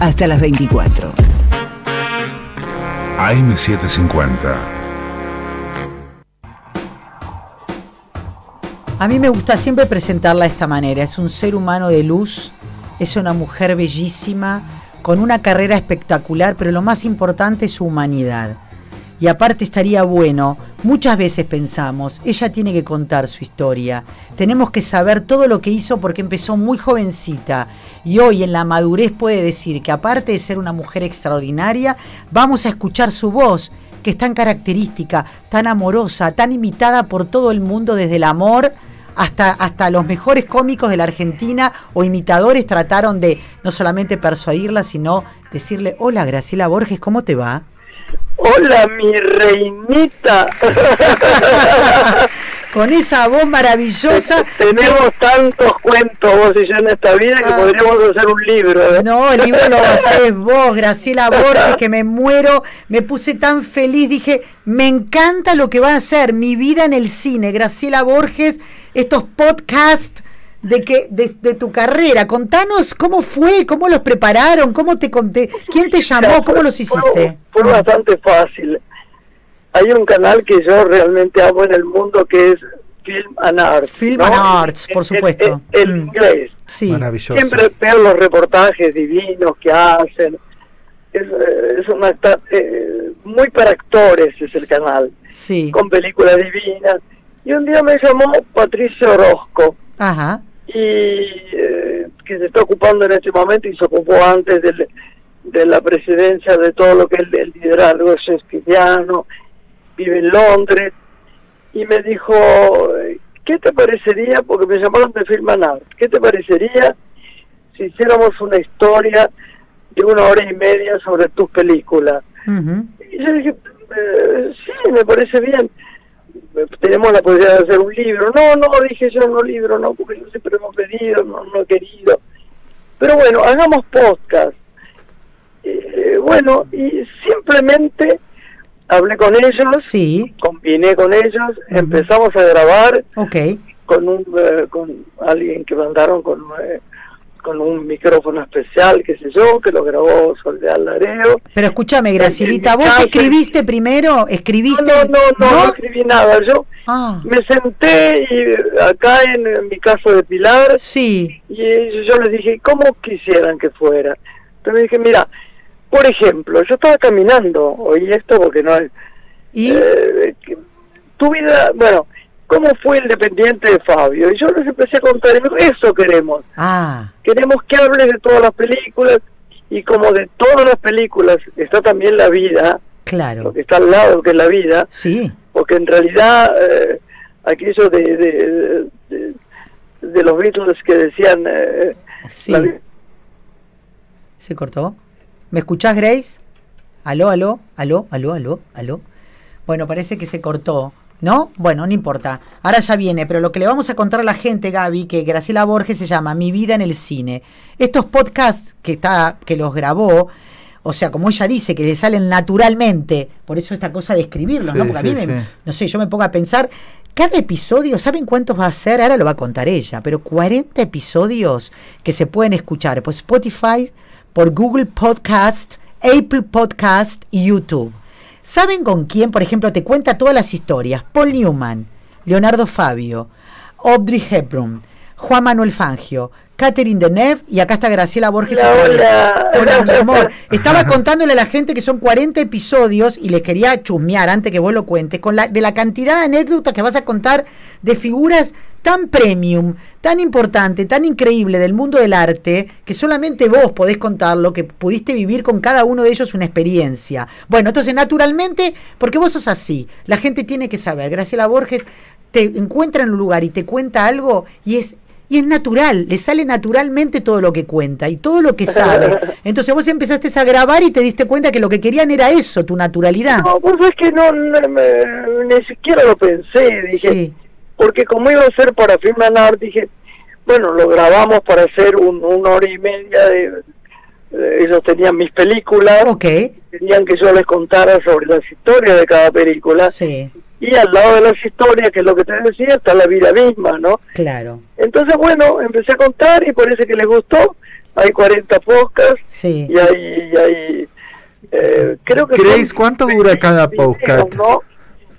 hasta las 24. AM750. A mí me gusta siempre presentarla de esta manera. Es un ser humano de luz, es una mujer bellísima, con una carrera espectacular, pero lo más importante es su humanidad. Y aparte estaría bueno, muchas veces pensamos, ella tiene que contar su historia, tenemos que saber todo lo que hizo porque empezó muy jovencita y hoy en la madurez puede decir que aparte de ser una mujer extraordinaria, vamos a escuchar su voz, que es tan característica, tan amorosa, tan imitada por todo el mundo desde el amor. Hasta, hasta los mejores cómicos de la Argentina o imitadores trataron de no solamente persuadirla, sino decirle, hola Graciela Borges, ¿cómo te va? Hola, mi reinita. Con esa voz maravillosa. Tenemos tantos cuentos vos y yo en esta vida que ah. podríamos hacer un libro. ¿eh? No, el libro lo haces vos, Graciela Borges, que me muero. Me puse tan feliz, dije, me encanta lo que va a hacer, mi vida en el cine. Graciela Borges, estos podcasts de que de, tu carrera. Contanos cómo fue, cómo los prepararon, cómo te conté, quién te llamó, cómo los hiciste. Fue, bastante fácil. Hay un canal que yo realmente amo en el mundo que es Film and Arts. Film and Arts, por supuesto. El, mm. inglés. Sí. Maravilloso. Siempre veo los reportajes divinos que hacen. Es, es una eh, muy para actores es el canal. Sí. Con películas divinas. Y un día me llamó Patricio Orozco. Ajá y eh, que se está ocupando en este momento y se ocupó antes de la presidencia de todo lo que es el, liderazgo shakespeariano, vive en Londres, y me dijo, ¿qué te parecería? Porque me llamaron de Filmanar, ¿qué te parecería si hiciéramos una historia de una hora y media sobre tus películas? Y yo dije, eh, sí, me parece bien tenemos la posibilidad de hacer un libro. No, no, dije yo, no libro, no, porque yo siempre hemos pedido, no, no he querido. Pero bueno, hagamos podcast. Eh, bueno, y simplemente hablé con ellos, sí. combiné con ellos, empezamos a grabar okay. con un eh, con alguien que mandaron con eh, con un micrófono especial, qué sé yo, que lo grabó Soledad Lareo. Pero escúchame, Gracilita, ¿vos escribiste primero? ¿Escribiste? No, no, no, no, escribí nada. Yo ah. me senté y acá en, mi casa de Pilar. Sí. Y yo les dije, ¿cómo quisieran que fuera? Entonces me dije, mira, por ejemplo, yo estaba caminando, oí esto porque no es... ¿Y? Eh, tu vida, bueno, ¿cómo fue el dependiente de Fabio? Y yo les empecé a contar, y me dijo, eso queremos. Ah. Queremos que hables de todas las películas, y como de todas las películas está también la vida, claro. lo que está al lado, que es la vida, sí. porque en realidad eh, aquello de, de, de, los Beatles que decían... Eh, sí. ¿Se cortó? ¿Me escuchás, Grace? ¿Aló, aló, aló, aló, aló, aló? Bueno, parece que se cortó. ¿No? Bueno, no importa. Ahora ya viene, pero lo que le vamos a contar a la gente, Gaby, que Graciela Borges se llama Mi vida en el cine. Estos podcasts que está, que los grabó, o sea, como ella dice, que le salen naturalmente, por eso esta cosa de escribirlos, ¿no? Porque a mí me, no sé, yo me pongo a pensar, cada episodio, ¿saben cuántos va a ser? Ahora lo va a contar ella, pero 40 episodios que se pueden escuchar por Spotify, por Google Podcast, Apple Podcast y YouTube. ¿Saben con quién, por ejemplo, te cuenta todas las historias? Paul Newman, Leonardo Fabio, Audrey Hepburn, Juan Manuel Fangio, Catherine Deneuve y acá está Graciela Borges. Hola, hola. mi amor. Estaba contándole a la gente que son 40 episodios y les quería chusmear antes que vos lo cuentes, con la, de la cantidad de anécdotas que vas a contar de figuras tan premium, tan importante, tan increíble del mundo del arte, que solamente vos podés contarlo, que pudiste vivir con cada uno de ellos una experiencia. Bueno, entonces naturalmente, porque vos sos así, la gente tiene que saber, Graciela Borges te encuentra en un lugar y te cuenta algo y es y es natural, le sale naturalmente todo lo que cuenta y todo lo que sabe. Entonces vos empezaste a grabar y te diste cuenta que lo que querían era eso, tu naturalidad. No, pues es que no, ni siquiera lo pensé, dije, porque como iba a ser para Filmanar, dije, bueno, lo grabamos para hacer un, una hora y media de, ellos tenían mis películas, okay. querían que yo les contara sobre las historias de cada película. Sí y al lado de las historias, que es lo que te decía, está la vida misma, ¿no? Claro. Entonces, bueno, empecé a contar y parece que les gustó, hay 40 podcasts Sí. y hay, y hay eh, creo que son ¿cuánto dura cada 26 videos, podcast? ¿no?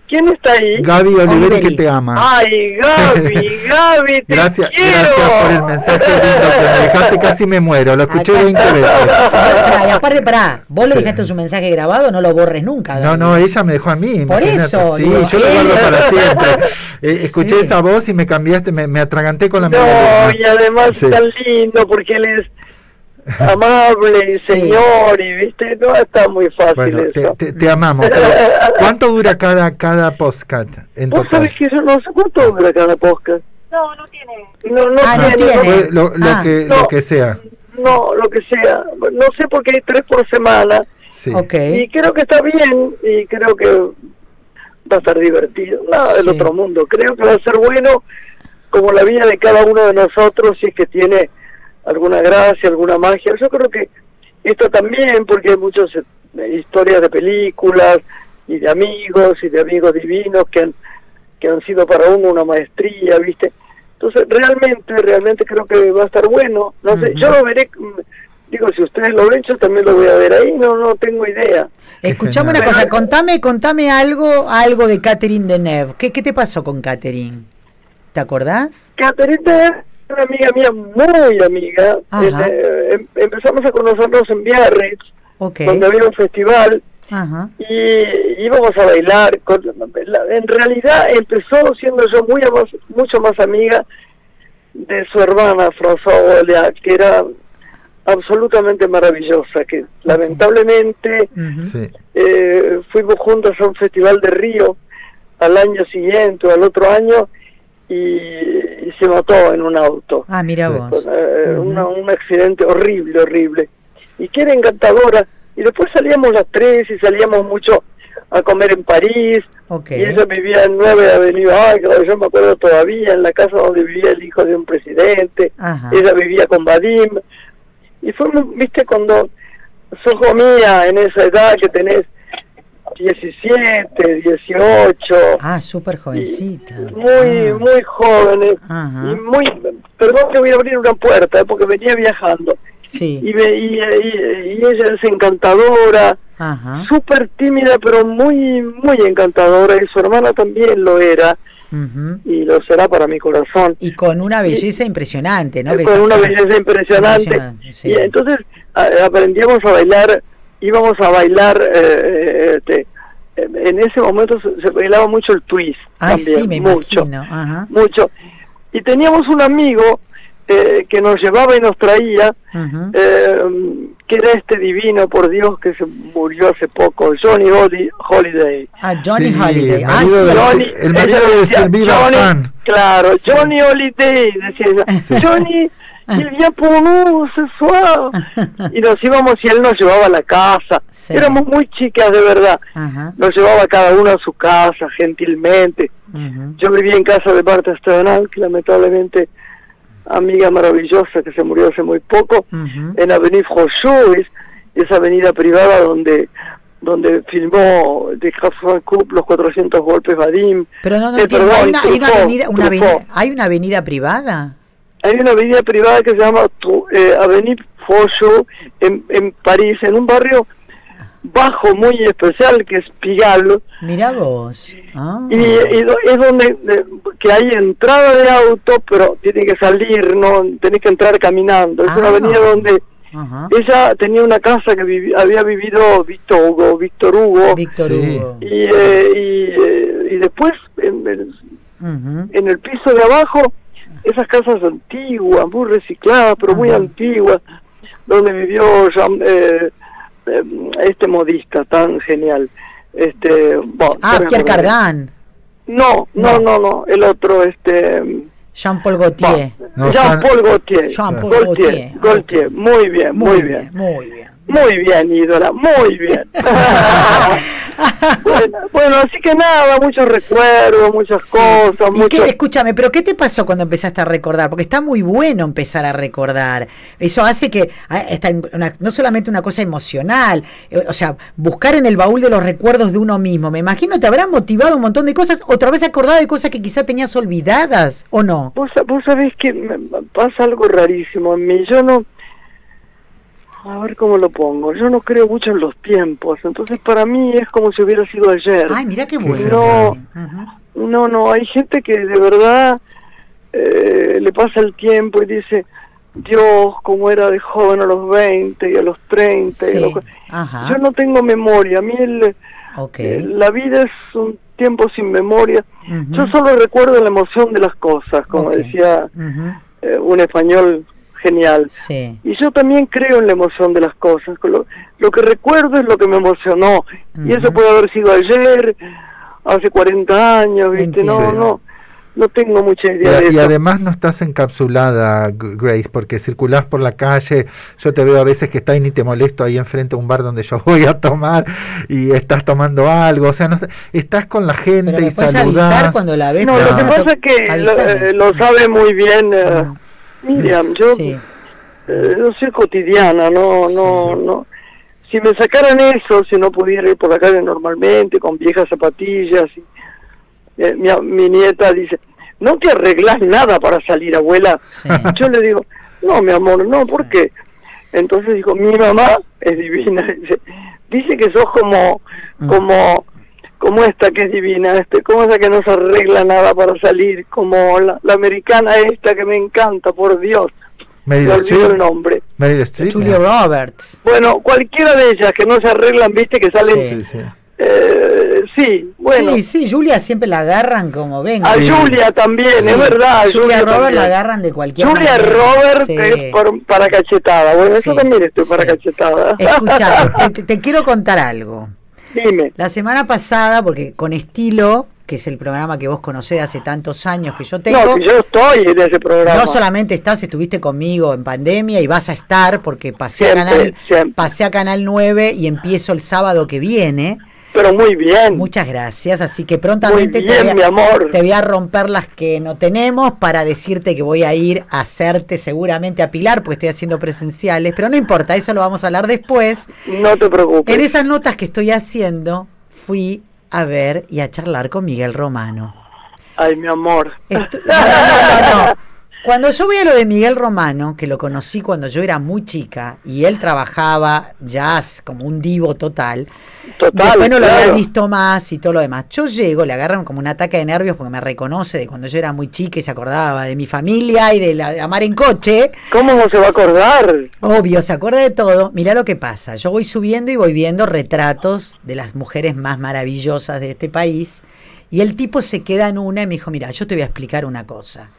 ¿Quién está ahí? Gaby Oliveri que te ama. Ay, Gaby, Gaby, te Gracias, quiero. gracias por el mensaje lindo que me dejaste, casi me muero, lo escuché Acá 20 veces. Y aparte, pará, vos le Sí. dejaste su mensaje grabado, no lo borres nunca. No, Gaby. no, ella me dejó a mí. Por eso, Sí, digo, yo lo guardo él- para siempre. Eh, escuché Sí. esa voz y me cambiaste, me, me atraganté con la No, melodía. y además Sí. es tan lindo porque él es amable, Sí. señor, y viste, no está muy fácil Bueno, te, eso. te- te amamos. pero ¿Cuánto dura cada, cada postcat en Vos total? sabés que yo no sé cuánto dura cada podcast. No, no tiene. No, no, Ah, no tiene, lo, lo Ah. que, No. lo que sea. no, lo que sea. No sé porque hay tres por semana. Sí. Ok. Y creo que está bien y creo que va a estar divertido. Nada del Sí. otro mundo. Creo que va a ser bueno como la vida de cada uno de nosotros si es que tiene alguna gracia, alguna magia. Yo creo que esto también porque hay muchas eh, historias de películas y de amigos y de amigos divinos que han, que han sido para uno una maestría, ¿viste? Entonces, realmente, realmente creo que va a estar bueno. No sé, yo lo veré, mm, digo, si ustedes lo ven, yo también lo voy a ver ahí, no no tengo idea. Escuchame una cosa, contame, contame algo, algo de Catherine Deneuve. ¿Qué, ¿Qué te pasó con Catherine? ¿Te acordás? Catherine es una amiga mía, muy amiga. Ajá. Eh, em- empezamos a conocernos en Biarritz, Ok. donde había un festival, Ajá. y íbamos a bailar. con- la- en realidad empezó siendo yo muy mucho más amiga de su hermana François Olia, que era absolutamente maravillosa, que lamentablemente eh, fuimos juntos a un festival de Río al año siguiente o al otro año y, y se mató en un auto. Ah, mira vos. Eh, Ujú. una- un accidente horrible, horrible. Y que era encantadora. Y después salíamos las tres y salíamos mucho a comer en París. Y ella vivía en 9 Avenida Águila, yo me acuerdo todavía, en la casa donde vivía el hijo de un presidente. Ajá. Ella vivía con Vadim. Y fuimos, viste, cuando sos comía en esa edad que tenés 17, 18, Ah, súper jovencita. muy, Ah. muy jóvenes. Ajá. Y muy, perdón que voy a abrir una puerta, eh, porque venía viajando. Sí. Y, ve- y, y- y ella es encantadora, súper tímida, pero muy, muy encantadora. Y su hermana también lo era, Ujú. y lo será para mi corazón. Y con una belleza impresionante, ¿no? Eh, con una belleza impresionante. Impresionante, sí. Y entonces a- aprendíamos a bailar, íbamos a bailar, eh, eh, este, en ese momento se, se bailaba mucho el twist. Ay, también, sí, me mucho, imagino. Ajá. mucho. Y teníamos un amigo eh, que nos llevaba y nos traía, eh, que era este divino, por Dios, que se murió hace poco, Johnny Holi- Holiday. Ah, Johnny Sí, Holiday. el Ah, marido sí. de- Johnny, el marido ella de Johnny. Claro, Johnny Holiday, decía ella. Johnny, ce soir. Y nos íbamos y él nos llevaba a la casa. Sí. Éramos muy chicas, de verdad. Ajá. Nos llevaba cada uno a su casa, gentilmente. Yo vivía en casa de Marta Sternal, que lamentablemente, amiga maravillosa que se murió hace muy poco, en Avenue Frochot, esa avenida privada donde donde filmó de Coupe los 400 golpes Vadim. Pero no, no Eh, entiendo. perdón, Hay una, hay una Truffaut, avenida, una avenida, hay una avenida privada. Hay una avenida privada que se llama eh, Avenue Frochot en, en París, en un barrio bajo muy especial que es Pigalle. Mira vos. Ah. Y, es donde que hay entrada de auto, pero tiene que salir, no tenés que entrar caminando. Es una Ah. avenida donde Ajá. ella tenía una casa que vivi- había vivido Víctor Hugo, Víctor Hugo, Víctor Sí. Hugo. y, eh, y, eh, y después en el, en el piso de abajo esas casas antiguas, muy recicladas, pero muy antiguas, donde vivió Jean- eh, eh, este modista tan genial. Este, bueno, Ah, Pierre. Cardin. No, No. no, no, el otro, este... Jean-Paul Gaultier. No, Jean-Paul Gaultier. Jean-Paul Gaultier, Gaultier. Gaultier, Ok. muy bien, muy, bien. Muy bien. Muy bien, ídola, muy bien. bueno, bueno, así que nada, muchos recuerdos, muchas cosas, ¿Y muchos... qué, escúchame, pero ¿qué te pasó cuando empezaste a recordar? Porque está muy bueno empezar a recordar. Eso hace que ah, está una- no solamente una cosa emocional, eh, o sea, buscar en el baúl de los recuerdos de uno mismo. Me imagino te habrá motivado un montón de cosas, otra vez acordar de cosas que quizá tenías olvidadas, ¿o no? Vos, vos sabés que me pasa algo rarísimo en mí. Yo no, a ver cómo lo pongo. Yo no creo mucho en los tiempos, entonces para mí es como si hubiera sido ayer. Ay, mira qué bueno. No, no, no, hay gente que de verdad eh, le pasa el tiempo y dice, Dios, cómo era de joven a los 20 y a los 30. y a los Sí. cu-". Ajá. Yo no tengo memoria, a mí el, eh, la vida es un tiempo sin memoria. Yo solo recuerdo la emoción de las cosas, como decía eh, un español genial. Sí. Y yo también creo en la emoción de las cosas. Lo, lo que recuerdo es lo que me emocionó. Y eso puede haber sido ayer, hace 40 años, ¿viste? No, Entiendo. no, no tengo mucha Y, idea de y eso. además no estás encapsulada, Grace, porque circulás por la calle. Yo te veo a veces que estás y ni te molesto ahí enfrente a un bar donde yo voy a tomar y estás tomando algo. O sea, no estás con la gente Pero y avisar saludás. cuando la ves. No, lo que pasa es que lo, eh, lo sabe muy bien eh, Mm. Miriam. Yo Sí. eh, no soy cotidiana, no, no, no. Si me sacaran eso, si no pudiera ir por la calle normalmente, con viejas zapatillas, y, eh, mi, mi nieta dice, no te arreglas nada para salir, abuela. Sí. Yo le digo, no, mi amor, no, ¿por qué? Entonces dijo, mi mamá es divina, dice, dice que sos como, Mm. como, como esta que es divina, este, como esa que no se arregla nada para salir, como la, la americana esta que me encanta, por Dios, me Meryl olvido el nombre. Meryl Streep. Julia Roberts. Bueno, cualquiera de ellas que no se arreglan, viste, que salen, Sí, sí. eh, sí, bueno, Sí, sí, Julia siempre la agarran como venga. a Sí. Julia también, Sí. es verdad. Julia Roberts también. la agarran de cualquier Julia manera. Robert Sí. es por- para cachetada. Bueno, Sí, yo también estoy para cachetada. Escucha, te- te quiero contar algo. Dime. La semana pasada, porque con estilo, que es el programa que vos conocés de hace tantos años que yo tengo, No, que yo estoy en ese programa. no solamente estás, estuviste conmigo en pandemia y vas a estar porque pasé Siempre, a Canal siempre. pasé a Canal 9 y empiezo el sábado que viene. Pero muy bien. Muchas gracias, así que prontamente te, voy a, mi amor. te voy a romper las que no tenemos para decirte que voy a ir a hacerte seguramente a Pilar, porque estoy haciendo presenciales, pero no importa, eso lo vamos a hablar después. No te preocupes. En esas notas que estoy haciendo, fui a ver y a charlar con Miguel Romano. Ay, mi amor. Esto- no, no, no, no. Cuando yo voy a lo de Miguel Romano, que lo conocí cuando yo era muy chica, y él trabajaba jazz como un divo total, Total, después no lo había visto más y todo lo demás. Yo llego, le agarran como un ataque de nervios porque me reconoce de cuando yo era muy chica y se acordaba de mi familia y de, la, de amar en coche. ¿Cómo no se va a acordar? Obvio, se acuerda de todo. Mirá lo que pasa. Yo voy subiendo y voy viendo retratos de las mujeres más maravillosas de este país. Y el tipo se queda en una y me dijo, mira, yo te voy a explicar una cosa.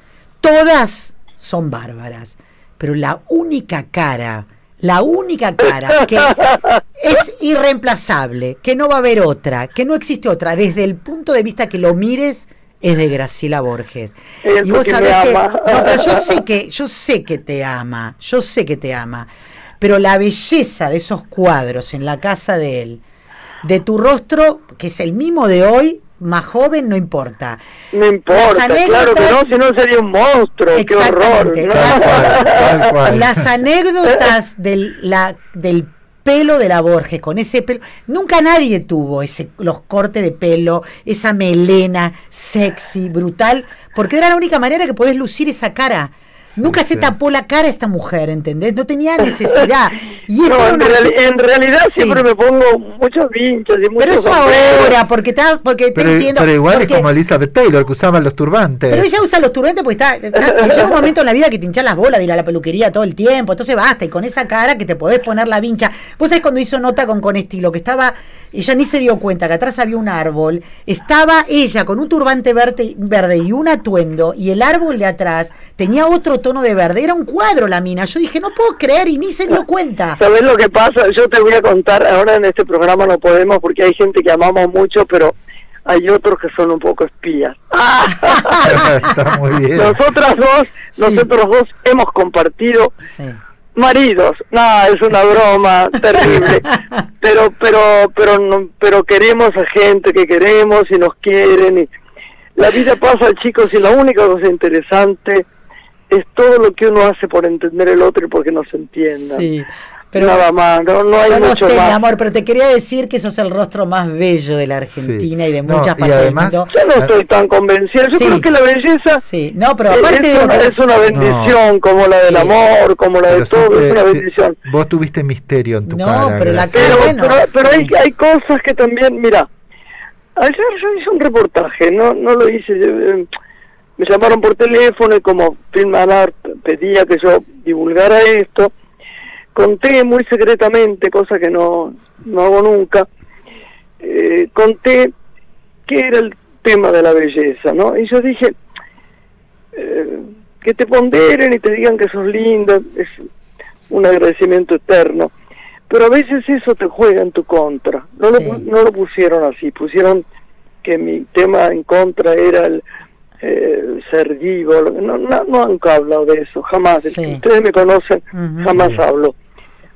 Todas son bárbaras, pero la única cara, la única cara que es irreemplazable, que no va a haber otra, que no existe otra, desde el punto de vista que lo mires, es de Graciela Borges. Es y vos sabés que, ama. no, pero yo sé que, yo sé que te ama, yo sé que te ama, pero la belleza de esos cuadros en la casa de él, de tu rostro, que es el mismo de hoy, más joven, no importa. No importa, Las claro que no, anécdotas- si no sería un monstruo, qué horror. ¿no? tal cual, tal cual. Las anécdotas del, la, del pelo de la Borges, con ese pelo. Nunca nadie tuvo ese, los cortes de pelo, esa melena sexy, brutal, porque era la única manera que podés lucir esa cara. Nunca se tapó la cara esta mujer, ¿entendés? No tenía necesidad. Y No, en, una- reali- en realidad Sí. siempre me pongo muchos vinchos y Pero muchos eso sombreros. ahora, porque, está, porque te Pero, entiendo. pero igual porque- es como Elizabeth Taylor, que usaba los turbantes. Pero ella usa los turbantes porque está, está- llega un momento en la vida que te hinchas las bolas de ir a la peluquería todo el tiempo, entonces basta, y con esa cara que te podés poner la vincha. Vos sabés cuando hizo nota con con estilo, que estaba, ella ni se dio cuenta que atrás había un árbol, estaba ella con un turbante verde, verde y un atuendo, y el árbol de atrás tenía otro tono de verde, era un cuadro la mina. Yo dije, no puedo creer, y ni se dio cuenta. ¿Sabes lo que pasa? Yo te voy a contar, ahora en este programa no podemos porque hay gente que amamos mucho, pero hay otros que son un poco espías. Está muy bien. Nosotras dos, Sí. nosotros dos hemos compartido Sí. maridos. No, es una broma terrible. Pero, pero, pero, no- pero queremos a gente que queremos y nos quieren. Y la vida pasa, chicos, y la única cosa interesante es todo lo que uno hace por entender el otro y porque nos entienda. Sí. Pero nada más, no, no hay yo no mucho sé, mi más. amor, pero te quería decir que sos el rostro más bello de la Argentina y de No, muchas partes además- del mundo. Yo no estoy tan convencida. Yo Sí. creo que la belleza Sí, no, pero es, aparte una, es una bendición, como la del amor, como la de todo, siempre- es una bendición. Vos tuviste misterio en tu No, cara. pero la. Pero, bueno, pero, pero hay, sí. hay cosas que también, mira, ayer yo hice un reportaje, no no lo hice, eh, me llamaron por teléfono y como Film pedía que yo divulgara esto, conté muy secretamente, cosa que no, no hago nunca, eh, conté qué era el tema de la belleza, ¿no? Y yo dije, eh, que te ponderen y te digan que sos linda, es un agradecimiento eterno. Pero a veces eso te juega en tu contra. No, Sí. lo, no lo pusieron así, pusieron que mi tema en contra era el eh, ser vivo. No, no, no han hablado de eso, jamás. Sí. Ustedes me conocen, jamás hablo.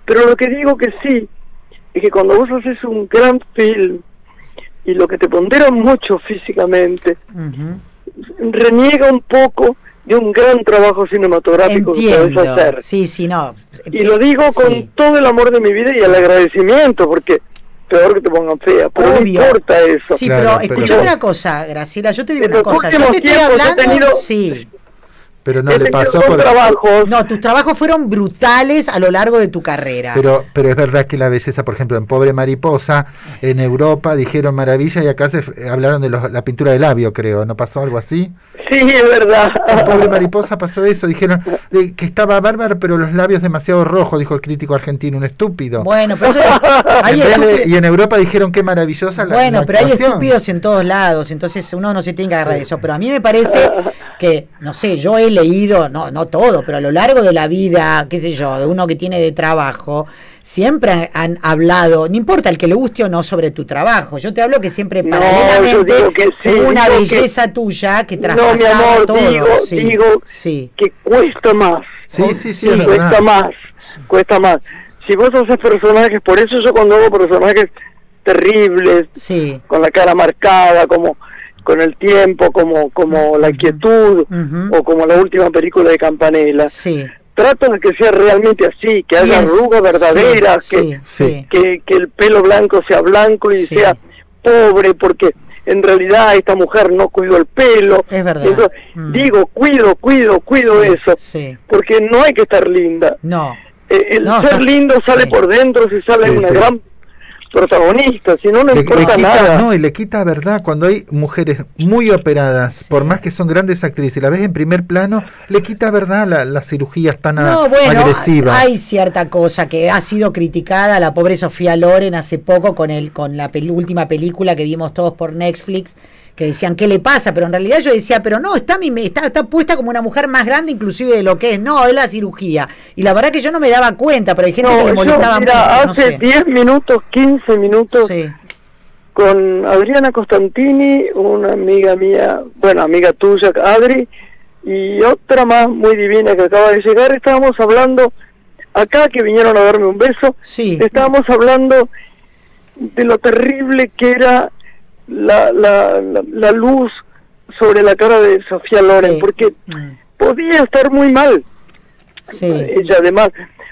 Pero lo que digo que sí, es que cuando vos haces un gran film y lo que te pondera mucho físicamente, reniega un poco de un gran trabajo cinematográfico que podés hacer. Sí, sí, no. Y lo digo con Sí. todo el amor de mi vida y el agradecimiento, porque peor que te pongan fea, pero Obvio. no importa eso. Sí, Claro, pero pero- escuchame una cosa, Graciela, yo te digo En una cosa. Yo te estoy hablando. tenido- Sí. Pero no le pasó por... trabajos. No, tus trabajos fueron brutales a lo largo de tu carrera. Pero, pero es verdad que la belleza, por ejemplo, en Pobre Mariposa, en Europa dijeron maravilla y acá se f- hablaron de los- la pintura de labio, creo. ¿No pasó algo así? Sí, es verdad. En Pobre Mariposa pasó eso. Dijeron de que estaba bárbaro, pero los labios demasiado rojos, dijo el crítico argentino, un estúpido. Bueno, pero eso- hay En vez de- estúpidos- y en Europa dijeron qué maravillosa la Bueno, la pero hay estúpidos en todos lados, entonces uno no se tiene que agarrar de eso. Pero a mí me parece que, no sé, yo he leído, no, no todo, pero a lo largo de la vida, qué sé yo, de uno que tiene de trabajo, siempre han, han hablado, no importa el que le guste o no sobre tu trabajo. Yo te hablo que siempre No, paralelamente yo digo que sí, hubo una digo que- belleza tuya que No, mi traspasaba amor, todo. digo, sí, digo sí. que cuesta más. Sí, sí, sí, Sí, es cuesta verdad. más, cuesta más. Si vos haces personajes, por eso yo cuando hago personajes terribles, Sí. con la cara marcada, como con el tiempo, como como la quietud, Ujú. o como la última película de Campanella. Sí. Trato de que sea realmente así, que haya Bien, arrugas verdaderas, sí, que, sí, Sí. sí. que, que el pelo blanco sea blanco y Sí. sea pobre, porque en realidad esta mujer no cuidó el pelo. Es verdad. Entonces, Mm. Digo, cuido, cuido, cuido Sí, eso, Sí. porque no hay que estar linda. No. Eh, el No, ser lindo sale sí. por dentro si sale Sí, una sí. gran protagonista, si no, no Le, le importa quita, nada. no, y le quita verdad cuando hay mujeres muy operadas, Sí. por más que son grandes actrices, y la ves en primer plano, le quita verdad la- las cirugías tan a- No, bueno, agresivas. hay cierta cosa que ha sido criticada la pobre Sofía Loren hace poco con el con la pel- última película que vimos todos por Netflix que decían qué le pasa, pero en realidad yo decía, pero no, está mi- está está puesta como una mujer más grande inclusive de lo que es, no, es la cirugía. Y la verdad que yo no me daba cuenta, pero hay gente No, que le yo, molestaba mira, mucho, no hace sé. 10 minutos, 15 minutos, Sí. con Adriana Costantini, una amiga mía, bueno, amiga tuya, Adri, y otra más muy divina que acaba de llegar, estábamos hablando, acá que vinieron a darme un beso, Sí. estábamos hablando de lo terrible que era la, la, la, la luz sobre la cara de Sofía Loren, Sí. porque Mm, podía estar muy mal. Sí. Ella además,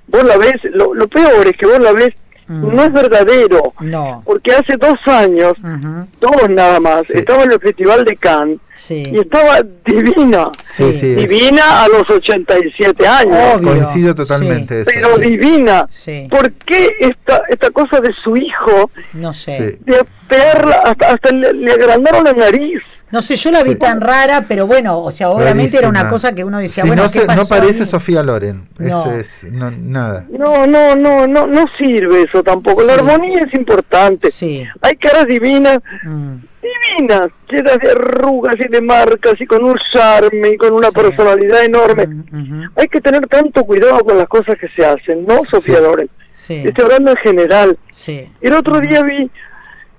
vos la ves, lo, lo peor es que vos la ves, Mm. no es verdadero, No. porque hace dos años, Ujú, dos nada más, Sí. estaba en el Festival de Cannes Sí. y estaba divina, Sí, sí. divina a los 87 años, Obvio. Coincido totalmente. eso, pero sí. divina. Sí. ¿Por qué esta, esta cosa de su hijo, No sé. De pegarla, hasta, hasta le, le agrandaron la nariz? No sé, yo la vi Sí. tan rara, pero bueno, o sea, obviamente era una cosa que uno decía, Sí, bueno, no, ¿qué se- pasó no parece ahí? Sofía Loren. No. Eso es, no, nada. No, no, no, no, no sirve eso tampoco. La armonía es importante. Sí. Hay caras divinas, Mm, divinas, llenas de arrugas y de marcas y con un charme y con una Sí. personalidad enorme. mm, Hay que tener tanto cuidado con las cosas que se hacen, ¿no, Sofía Sí. Loren? Sí. Estoy hablando en general. Sí. El otro día vi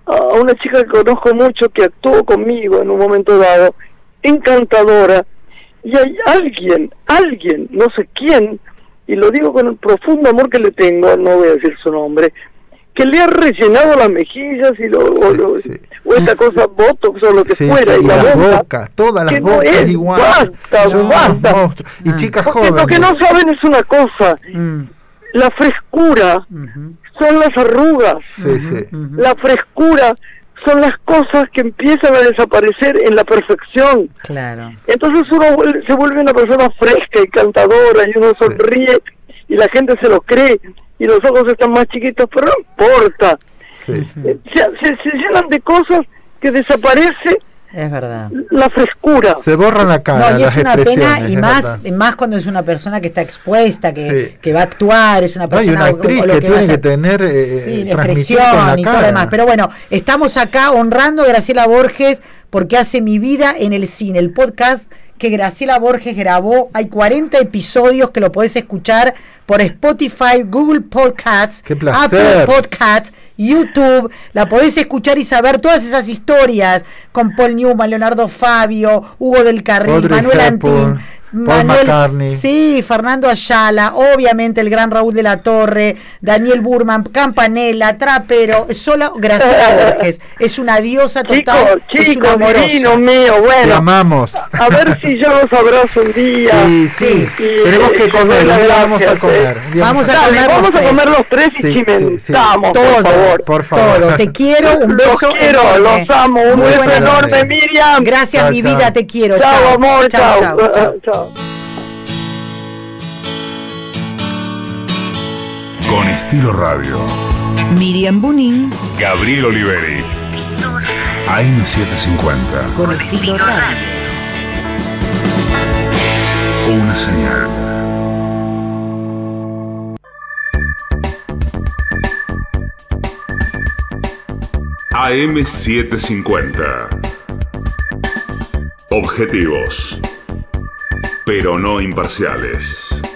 a una chica que conozco mucho que actuó conmigo en un momento dado, encantadora, y hay alguien, alguien, no sé quién, y lo digo con el profundo amor que le tengo, no voy a decir su nombre, que le ha rellenado las mejillas y lo, o, Sí, lo- sí. o esta cosa botox o lo que Sí, fuera, sí, y la las boca, bocas, todas las que no bocas es, igual. basta, basta. Y Ah. chicas porque jóvenes. lo que no saben es una cosa, Mm, la frescura son las arrugas, Sí, sí. ujú. la frescura son las cosas que empiezan a desaparecer en la perfección. Claro. Entonces uno vuel- se vuelve una persona fresca y cantadora y uno sonríe y la gente se lo cree y los ojos están más chiquitos, pero no importa. sí. Eh, Se, se- se llenan de cosas que desaparece Es verdad. la frescura. Se borran la cara. No, y es una pena y más, verdad. más cuando es una persona que está expuesta, que, Sí. que va a actuar, es una No, y persona una actriz o lo que a tiene que tener, eh, Sí, transmitir con la expresión y todo lo cara. demás. Pero bueno, estamos acá honrando a Graciela Borges porque hace mi vida en el cine, el podcast que Graciela Borges grabó. Hay 40 episodios que lo podés escuchar por Spotify, Google Podcasts. Apple Podcasts, YouTube. La podés escuchar y saber todas esas historias con Paul Newman, Leonardo Fabio, Hugo del Carril, Manuel Antín. Paul Manuel, McCartney. sí, Fernando Ayala, obviamente el gran Raúl de la Torre, Daniel Burman, Campanella, Trapero, solo Graciela Borges. Es una diosa total, chicos, amorosa. divino mío, Te bueno, amamos. a ver si yo los abrazo un día. Sí, sí. Y, Tenemos eh, que comer. día vamos a comer. eh. Vamos a Dale, comer los vamos a tres. comer los tres y Sí, sí, sí. cimentamos, Todo, por favor. Por favor. Todo, te quiero, un Los beso. quiero, enorme. los amo, un Muy beso enorme. Miriam. Gracias, Chao, mi chao. vida, te quiero. Chao, amor, chao. chao, chao. Chao. Con estilo radio. Miriam Bunin Gabriel Oliveri. AM750. con estilo radio. Una señal. AM750. Objetivos. Pero no imparciales.